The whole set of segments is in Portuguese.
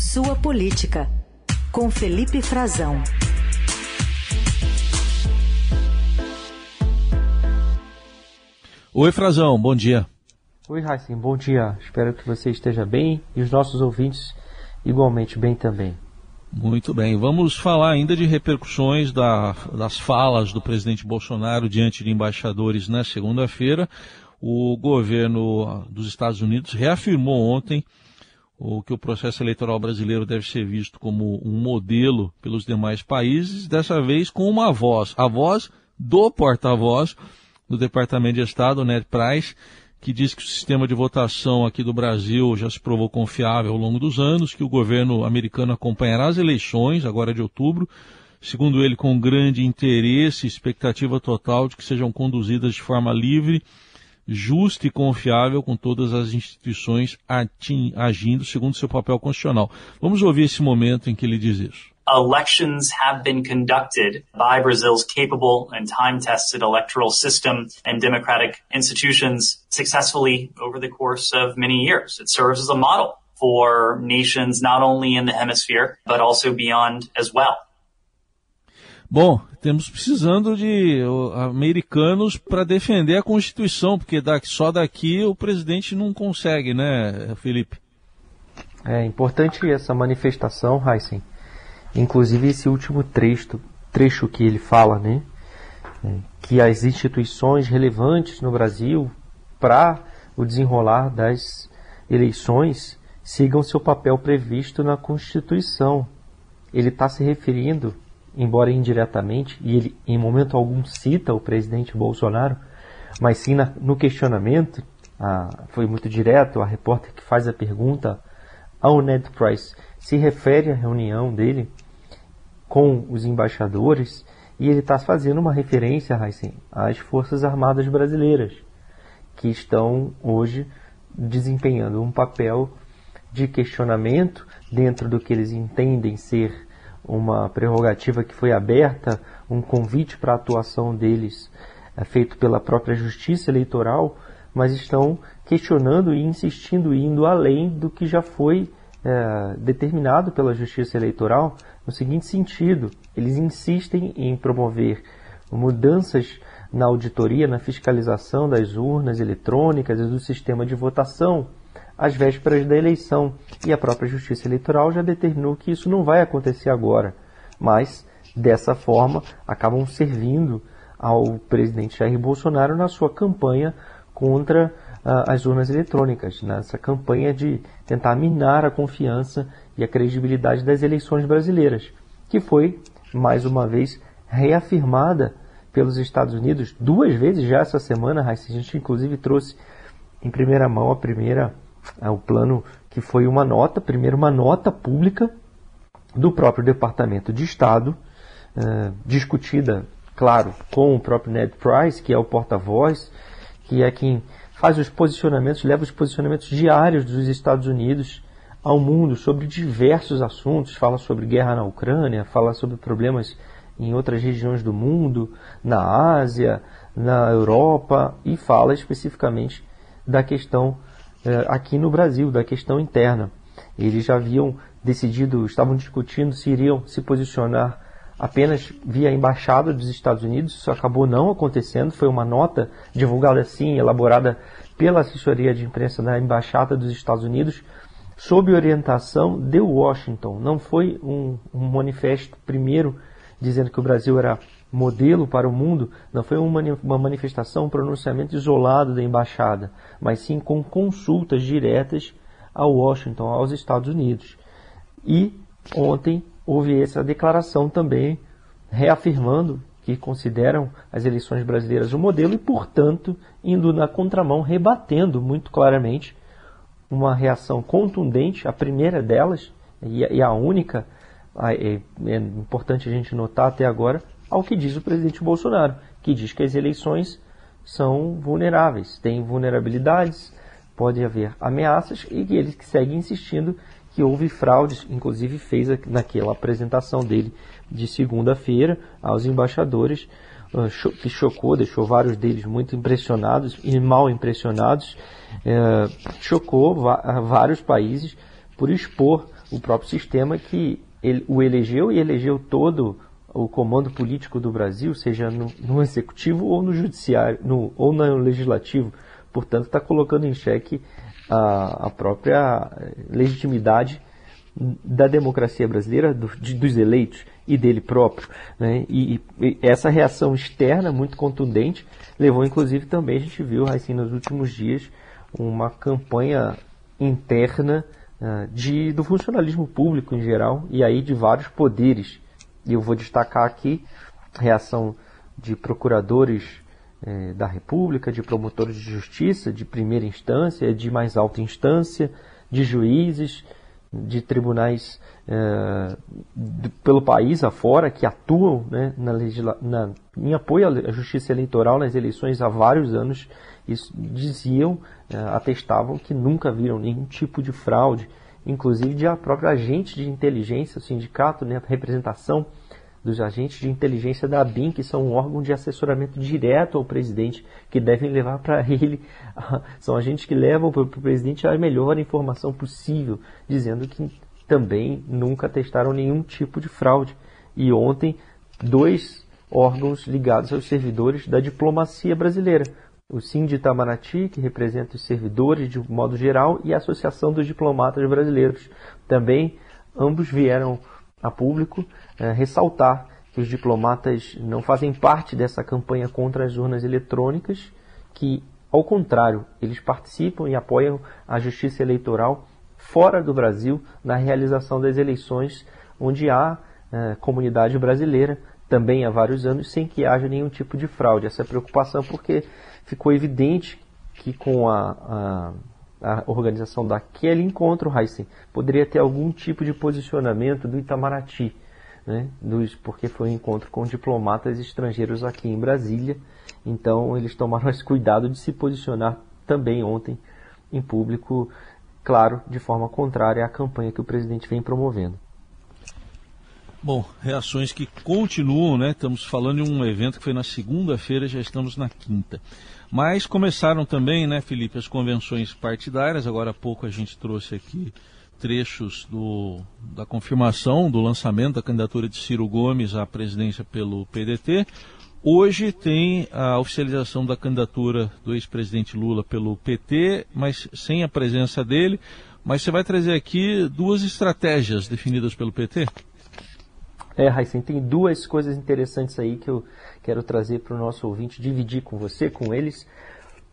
Sua Política, com Felipe Frazão. Oi, Frazão, bom dia. Oi, Heisen, bom dia. Espero que você esteja bem e os nossos ouvintes igualmente bem também. Muito bem, vamos falar ainda de repercussões da, das falas do presidente Bolsonaro diante de embaixadores na segunda-feira. O governo dos Estados Unidos reafirmou ontem o que o processo eleitoral brasileiro deve ser visto como um modelo pelos demais países, dessa vez com uma voz, a voz do porta-voz do Departamento de Estado, Ned Price, que diz que o sistema de votação aqui do Brasil já se provou confiável ao longo dos anos, que o governo americano acompanhará as eleições, agora de outubro, segundo ele, com grande interesse e expectativa total de que sejam conduzidas de forma livre, justa e confiável, com todas as instituições agindo segundo seu papel constitucional. Vamos ouvir esse momento em que ele diz isso. elections have been conducted by Brazil's capable and time-tested electoral system and democratic institutions successfully over the course of many years. It serves as a model for nations not only in the hemisphere, but also beyond as well. Bom, temos precisando de americanos para defender a Constituição, porque só daqui o presidente não consegue, né, Felipe? É importante essa manifestação, Heisen, Inclusive esse último trecho, trecho que ele fala, né? É, que as instituições relevantes no Brasil para o desenrolar das eleições sigam seu papel previsto na Constituição. Ele está se referindo, embora indiretamente, e ele em momento algum cita o presidente Bolsonaro, mas sim na, no questionamento, a, foi muito direto, a repórter que faz a pergunta ao Ned Price se refere à reunião dele com os embaixadores e ele está fazendo uma referência, Heisen, às Forças Armadas Brasileiras, que estão hoje desempenhando um papel de questionamento dentro do que eles entendem ser uma prerrogativa que foi aberta, um convite para a atuação deles é, feito pela própria Justiça Eleitoral, mas estão questionando e insistindo, indo além do que já foi é, determinado pela Justiça Eleitoral no seguinte sentido: eles insistem em promover mudanças na auditoria, na fiscalização das urnas eletrônicas e do sistema de votação às vésperas da eleição. E a própria Justiça Eleitoral já determinou que isso não vai acontecer agora, mas dessa forma acabam servindo ao presidente Jair Bolsonaro na sua campanha contra as urnas eletrônicas, nessa campanha de tentar minar a confiança e a credibilidade das eleições brasileiras, que foi, mais uma vez, reafirmada pelos Estados Unidos duas vezes já essa semana. A gente, inclusive, trouxe em primeira mão a primeira, o plano que foi uma nota, primeiro uma nota pública do próprio Departamento de Estado, uh, discutida, claro, com o próprio Ned Price, que é o porta-voz, que é quem faz os posicionamentos, leva os posicionamentos diários dos Estados Unidos ao mundo sobre diversos assuntos, fala sobre guerra na Ucrânia, fala sobre problemas em outras regiões do mundo, na Ásia, na Europa e fala especificamente da questão eh, aqui no Brasil, da questão interna. Eles já haviam decidido, estavam discutindo se iriam se posicionar apenas via embaixada dos Estados Unidos. Isso acabou não acontecendo. Foi uma nota divulgada assim, elaborada pela assessoria de imprensa da embaixada dos Estados Unidos, sob orientação de Washington. Não foi um, um manifesto primeiro dizendo que o Brasil era modelo para o mundo, não foi uma manifestação, um pronunciamento isolado da embaixada, mas sim com consultas diretas a Washington, aos Estados Unidos. E ontem houve essa declaração também reafirmando que consideram as eleições brasileiras um modelo e, portanto, indo na contramão, rebatendo muito claramente uma reação contundente, a primeira delas e a única, é, é importante a gente notar até agora, ao que diz o presidente Bolsonaro, que diz que as eleições são vulneráveis, têm vulnerabilidades, pode haver ameaças e que ele segue insistindo que houve fraudes, inclusive fez naquela apresentação dele de segunda-feira aos embaixadores, ah, que chocou, deixou vários deles muito impressionados e mal impressionados, eh, chocou vários países por expor o próprio sistema que ele, o elegeu e elegeu todo o comando político do Brasil, seja no, no executivo ou no judiciário, no, ou no legislativo. Portanto, está colocando em xeque a, a, própria legitimidade da democracia brasileira, do, de, dos eleitos e dele próprio. Né? E, e, essa reação externa, muito contundente, levou inclusive também, a gente viu assim, nos últimos dias, uma campanha interna uh, de, do funcionalismo público em geral e aí de vários poderes e eu vou destacar aqui reação de procuradores eh, da República, de promotores de justiça de primeira instância, de mais alta instância, de juízes, de tribunais eh, de, pelo país afora que atuam né, na, na, em apoio à justiça eleitoral nas eleições há vários anos. Isso diziam, eh, atestavam que nunca viram nenhum tipo de fraude inclusive de a própria agente de inteligência, o sindicato, né, a representação dos agentes de inteligência da ABIN, que são um órgão de assessoramento direto ao presidente, que devem levar para ele, são agentes que levam para o presidente a melhor informação possível, dizendo que também nunca testaram nenhum tipo de fraude. E ontem, dois órgãos ligados aos servidores da diplomacia brasileira, o Sim de Itamaraty, que representa os servidores de modo geral, e a Associação dos Diplomatas Brasileiros. Também ambos vieram a público é, ressaltar que os diplomatas não fazem parte dessa campanha contra as urnas eletrônicas, que, ao contrário, eles participam e apoiam a justiça eleitoral fora do Brasil na realização das eleições, onde há é, comunidade brasileira também há vários anos sem que haja nenhum tipo de fraude. Essa preocupação porque ficou evidente que com a, a, a organização daquele encontro, Heisen, poderia ter algum tipo de posicionamento do Itamaraty, né, dos, porque foi um encontro com diplomatas estrangeiros aqui em Brasília, então eles tomaram esse cuidado de se posicionar também ontem em público, claro, de forma contrária à campanha que o presidente vem promovendo. Bom, reações que continuam, né? Estamos falando de um evento que foi na segunda-feira, já estamos na quinta. Mas começaram também, né, Felipe, as convenções partidárias. Agora há pouco a gente trouxe aqui trechos do, da confirmação do lançamento da candidatura de Ciro Gomes à presidência pelo PDT. Hoje tem a oficialização da candidatura do ex-presidente Lula pelo PT, mas sem a presença dele. Mas você vai trazer aqui duas estratégias definidas pelo PT? É, Raíssen, tem duas coisas interessantes aí que eu quero trazer para o nosso ouvinte, dividir com você, com eles,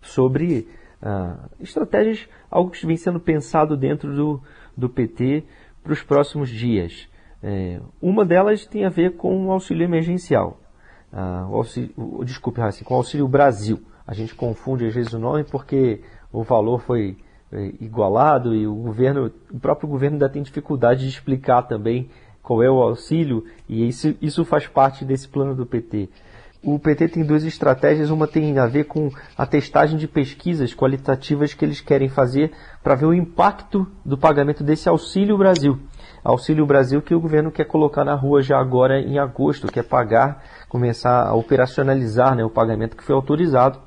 sobre ah, estratégias, algo que vem sendo pensado dentro do, do PT para os próximos dias. É, uma delas tem a ver com o auxílio emergencial. Ah, o auxílio, o, desculpe, Raíssen, com o auxílio Brasil. A gente confunde às vezes o nome porque o valor foi é, igualado e o governo, o próprio governo ainda tem dificuldade de explicar também qual é o auxílio, e isso, isso faz parte desse plano do PT. O PT tem duas estratégias, uma tem a ver com a testagem de pesquisas qualitativas que eles querem fazer para ver o impacto do pagamento desse Auxílio Brasil. Auxílio Brasil que o governo quer colocar na rua já agora em agosto, quer pagar, começar a operacionalizar né, o pagamento que foi autorizado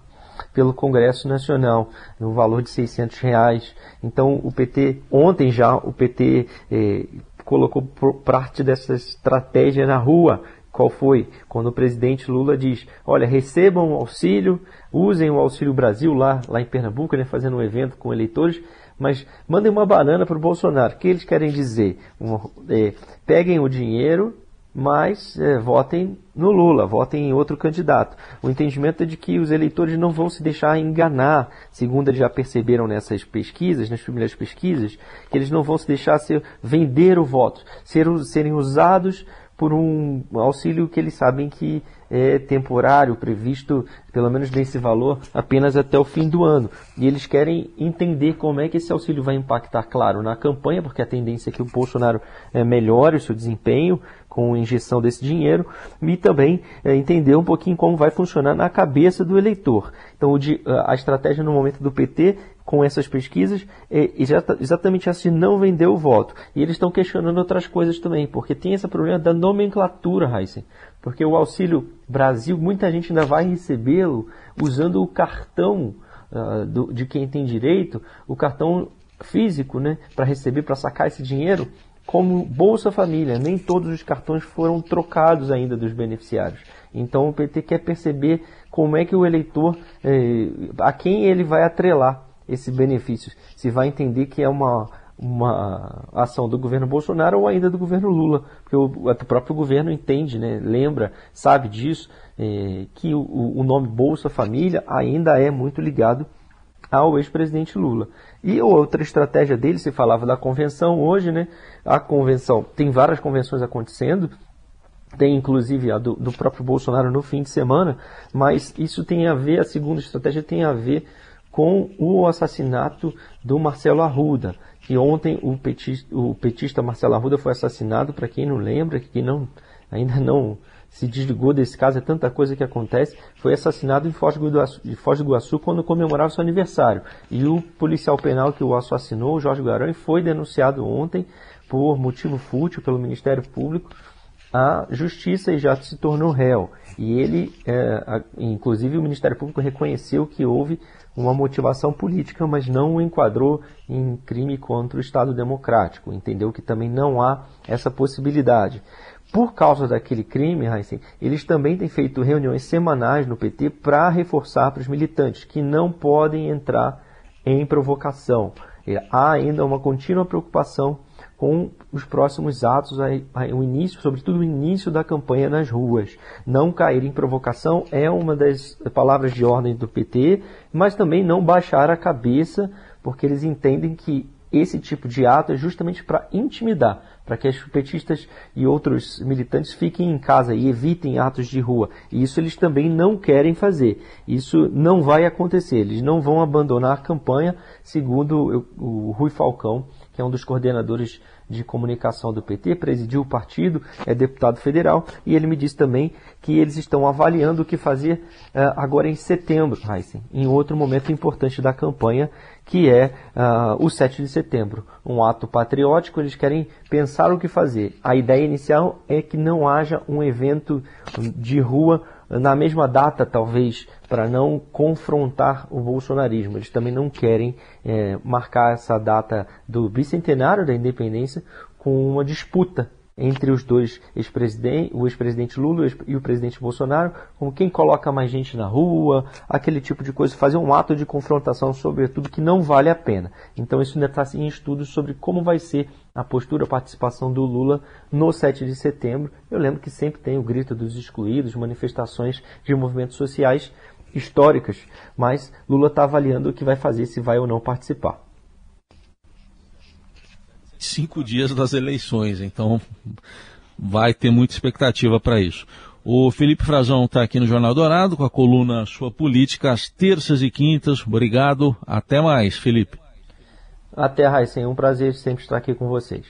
pelo Congresso Nacional, no valor de 600 reais. Então o PT, ontem já o PT eh, colocou parte dessa estratégia na rua. Qual foi? Quando o presidente Lula diz: olha, recebam o auxílio, usem o Auxílio Brasil lá, lá em Pernambuco, né, fazendo um evento com eleitores, mas mandem uma banana para o Bolsonaro. O que eles querem dizer? Um, é, peguem o dinheiro mas é, votem no Lula, votem em outro candidato. O entendimento é de que os eleitores não vão se deixar enganar, segundo eles já perceberam nessas pesquisas, nas primeiras pesquisas, que eles não vão se deixar ser, vender o voto, ser, serem usados por um auxílio que eles sabem que é temporário, previsto pelo menos nesse valor apenas até o fim do ano. E eles querem entender como é que esse auxílio vai impactar, claro, na campanha, porque a tendência é que o Bolsonaro é, melhore o seu desempenho com a injeção desse dinheiro, e também é, entender um pouquinho como vai funcionar na cabeça do eleitor. Então, a estratégia no momento do PT com essas pesquisas é exatamente essa de não vender o voto. E eles estão questionando outras coisas também, porque tem esse problema da nomenclatura, Heisen. Porque o Auxílio Brasil, muita gente ainda vai recebê-lo usando o cartão uh, do, de quem tem direito, o cartão físico, né, para receber, para sacar esse dinheiro. como Bolsa Família. Nem todos os cartões foram trocados ainda dos beneficiários. Então o PT quer perceber como é que o eleitor, eh, a quem ele vai atrelar esse benefício. Se vai entender que é uma, uma ação do governo Bolsonaro ou ainda do governo Lula, porque o, o próprio governo entende, né, lembra, sabe disso, eh, que o, o nome Bolsa Família ainda é muito ligado ao ex-presidente Lula. E outra estratégia dele, se falava da convenção hoje, né? A convenção, tem várias convenções acontecendo, tem inclusive a do, do, próprio Bolsonaro no fim de semana, mas isso tem a ver, a segunda estratégia tem a ver com o assassinato do Marcelo Arruda, que ontem o petista, o petista Marcelo Arruda foi assassinado, para quem não lembra, que não, ainda não se desligou desse caso, é tanta coisa que acontece, foi assassinado em Foz do Iguaçu, Foz do Iguaçu quando comemorava seu aniversário. E o policial penal que o assassinou, Jorge Guarani, foi denunciado ontem por motivo fútil pelo Ministério Público à Justiça e já se tornou réu. E ele, é, inclusive o Ministério Público reconheceu que houve uma motivação política, mas não o enquadrou em crime contra o Estado Democrático. Entendeu que também não há essa possibilidade por causa daquele crime, Heisen, eles também têm feito reuniões semanais no PT para reforçar para os militantes que não podem entrar em provocação. Há ainda uma contínua preocupação com os próximos atos, o início, sobretudo o início da campanha nas ruas. Não cair em provocação é uma das palavras de ordem do PT, mas também não baixar a cabeça, porque eles entendem que esse tipo de ato é justamente para intimidar, para que os petistas e outros militantes fiquem em casa e evitem atos de rua. E isso eles também não querem fazer. Isso não vai acontecer. Eles não vão abandonar a campanha, segundo o Rui Falcão, que é um dos coordenadores de comunicação do PT, presidiu o partido, é deputado federal, e ele me disse também que eles estão avaliando o que fazer uh, agora em setembro, Heisen, em outro momento importante da campanha, que é uh, o 7 de setembro. Um ato patriótico, eles querem pensar o que fazer. A ideia inicial é que não haja um evento de rua na mesma data, talvez, para não confrontar o bolsonarismo. Eles também não querem é, marcar essa data do bicentenário da independência com uma disputa entre os dois ex-presidentes, o ex-presidente Lula e o presidente Bolsonaro, como quem coloca mais gente na rua, aquele tipo de coisa, fazer um ato de confrontação sobre tudo que não vale a pena. Então isso ainda está em estudos sobre como vai ser a postura, a participação do Lula no 7 de setembro. Eu lembro que sempre tem o grito dos excluídos, manifestações de movimentos sociais históricas, mas Lula está avaliando o que vai fazer, se vai ou não participar cinco dias das eleições, então vai ter muita expectativa para isso. O Felipe Frazão está aqui no Jornal Dourado com a coluna Sua Política às terças e quintas. Obrigado. Até mais, Felipe. Até, Raíssa. É um prazer sempre estar aqui com vocês.